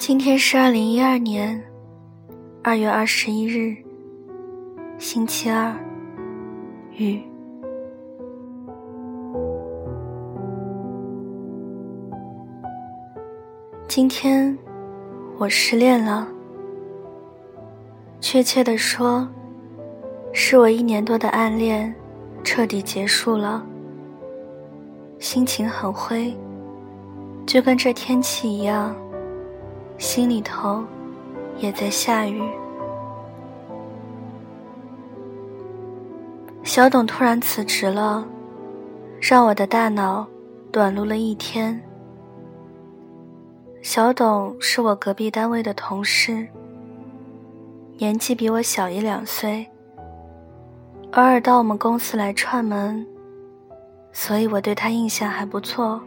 今天是二零一二年二月二十一日，星期二，雨。今天我失恋了，确切的说，是我一年多的暗恋彻底结束了，心情很灰，就跟这天气一样。心里头也在下雨。小董突然辞职了，让我的大脑短路了一天。小董是我隔壁单位的同事，年纪比我小一两岁，偶尔到我们公司来串门，所以我对他印象还不错。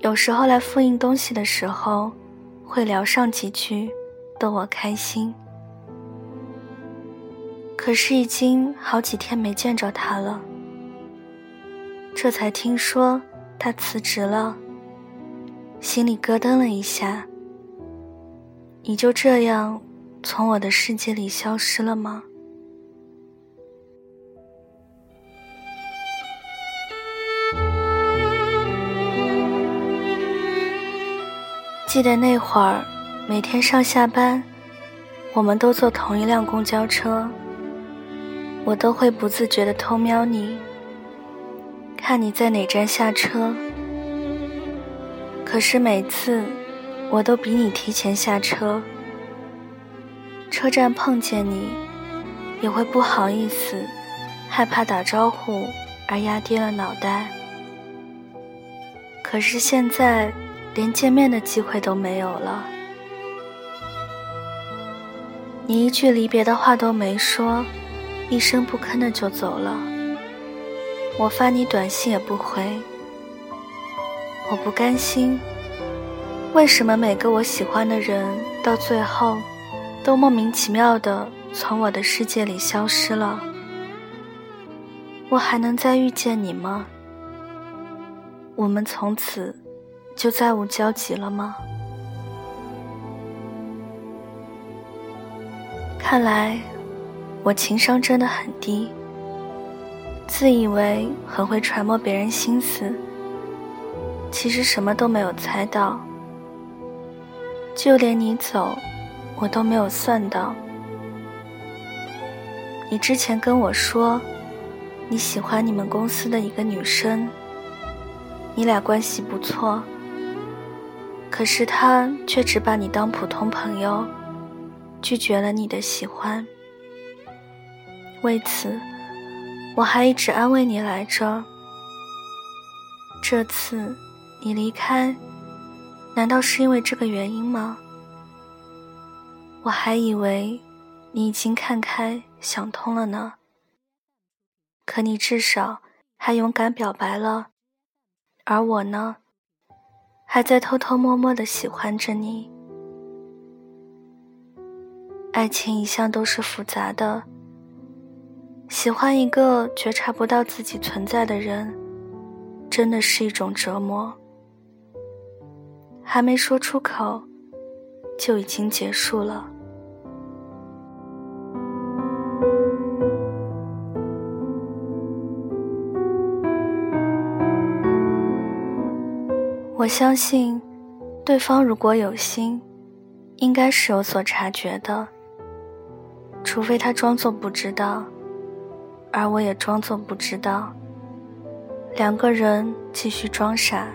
有时候来复印东西的时候，会聊上几句，逗我开心。可是已经好几天没见着他了，这才听说他辞职了，心里咯噔了一下。你就这样从我的世界里消失了吗？记得那会儿，每天上下班，我们都坐同一辆公交车。我都会不自觉地偷瞄你，看你在哪站下车。可是每次，我都比你提前下车。车站碰见你，也会不好意思，害怕打招呼而压低了脑袋。可是现在。连见面的机会都没有了，你一句离别的话都没说，一声不吭的就走了。我发你短信也不回，我不甘心。为什么每个我喜欢的人到最后，都莫名其妙的从我的世界里消失了？我还能再遇见你吗？我们从此。就再无交集了吗？看来我情商真的很低，自以为很会揣摩别人心思，其实什么都没有猜到。就连你走，我都没有算到。你之前跟我说你喜欢你们公司的一个女生，你俩关系不错。可是他却只把你当普通朋友，拒绝了你的喜欢。为此，我还一直安慰你来着。这次你离开，难道是因为这个原因吗？我还以为你已经看开、想通了呢。可你至少还勇敢表白了，而我呢？还在偷偷摸摸的喜欢着你。爱情一向都是复杂的，喜欢一个觉察不到自己存在的人，真的是一种折磨。还没说出口，就已经结束了。我相信，对方如果有心，应该是有所察觉的。除非他装作不知道，而我也装作不知道。两个人继续装傻。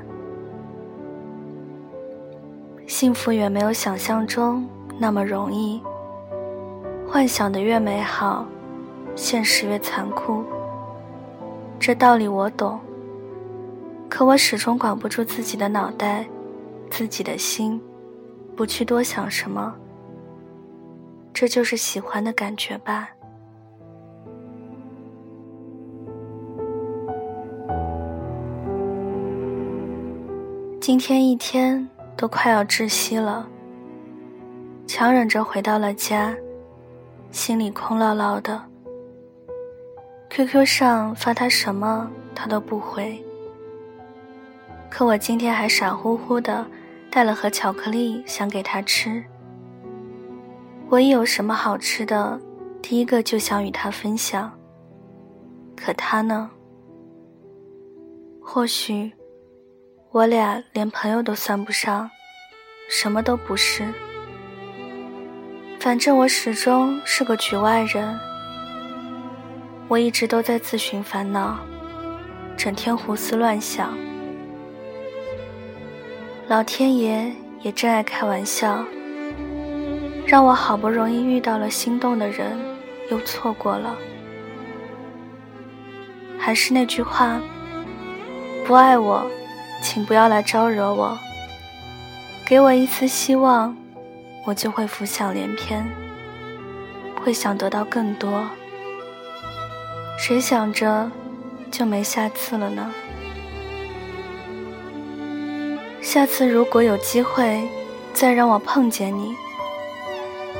幸福远没有想象中那么容易。幻想的越美好，现实越残酷。这道理我懂。可我始终管不住自己的脑袋，自己的心，不去多想什么。这就是喜欢的感觉吧。今天一天都快要窒息了，强忍着回到了家，心里空落落的。QQ 上发他什么，他都不回。可我今天还傻乎乎的带了盒巧克力想给他吃。我一有什么好吃的，第一个就想与他分享。可他呢？或许我俩连朋友都算不上，什么都不是。反正我始终是个局外人。我一直都在自寻烦恼，整天胡思乱想。老天爷也真爱开玩笑，让我好不容易遇到了心动的人，又错过了。还是那句话，不爱我，请不要来招惹我。给我一丝希望，我就会浮想联翩，会想得到更多。谁想着就没下次了呢？下次如果有机会再让我碰见你，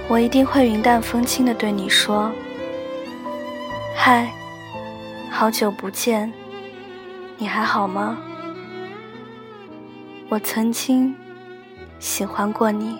我一定会云淡风轻的对你说：“嗨，好久不见，你还好吗？我曾经喜欢过你。”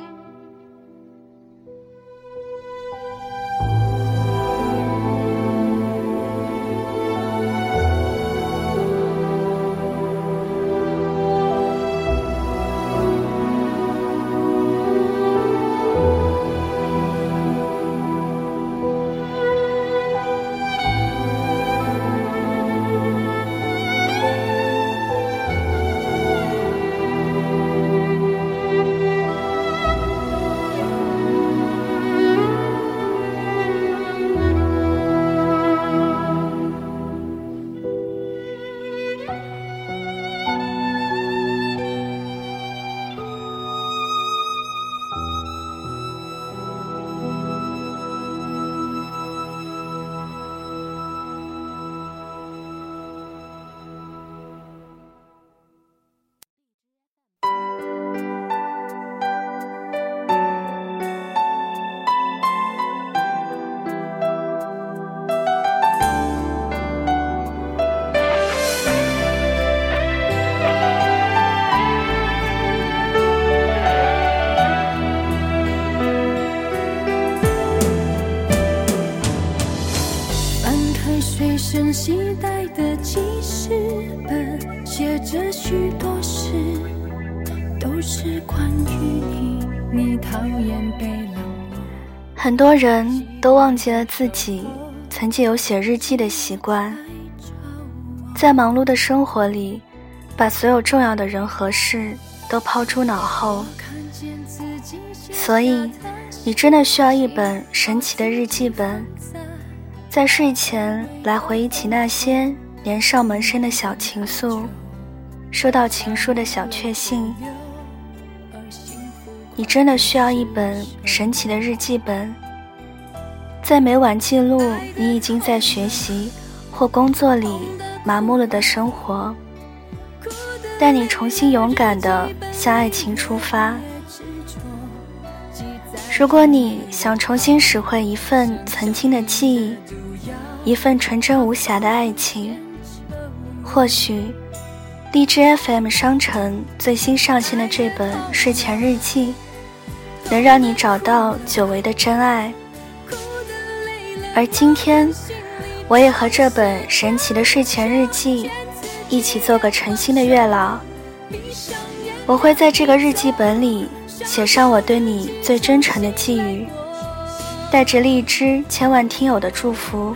写着许多事，都是关于你。你讨厌被冷。很多人都忘记了自己曾经有写日记的习惯，在忙碌的生活里，把所有重要的人和事都抛诸脑后。所以，你真的需要一本神奇的日记本。在睡前来回忆起那些年少萌生的小情愫，收到情书的小确幸。你真的需要一本神奇的日记本，在每晚记录你已经在学习或工作里麻木了的生活，带你重新勇敢的向爱情出发。如果你想重新拾回一份曾经的记忆。一份纯真无瑕的爱情，或许荔枝 FM 商城最新上线的这本睡前日记，能让你找到久违的真爱。而今天，我也和这本神奇的睡前日记一起做个诚心的月老。我会在这个日记本里写上我对你最真诚的寄语，带着荔枝千万听友的祝福。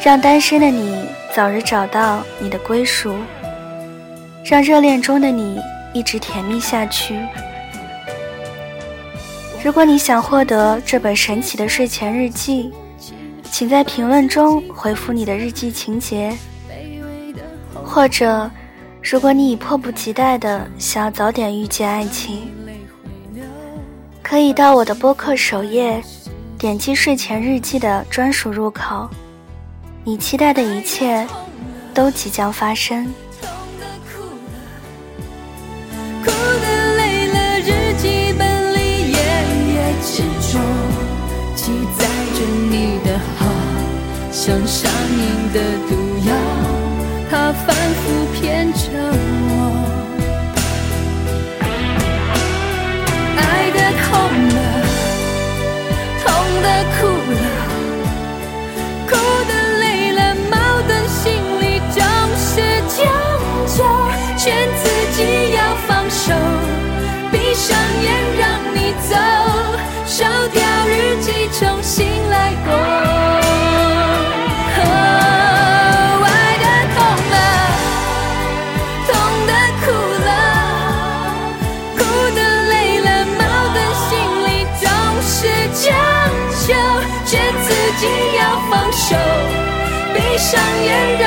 让单身的你早日找到你的归属，让热恋中的你一直甜蜜下去。如果你想获得这本神奇的睡前日记，请在评论中回复你的日记情节。或者，如果你已迫不及待的想要早点遇见爱情，可以到我的播客首页，点击睡前日记的专属入口。你期待的一切，都即将发生。像上瘾的毒药它反复骗着我。爱的痛了痛的哭了哭的累了矛盾心里总是强求劝自己要放手闭上眼让你走永远的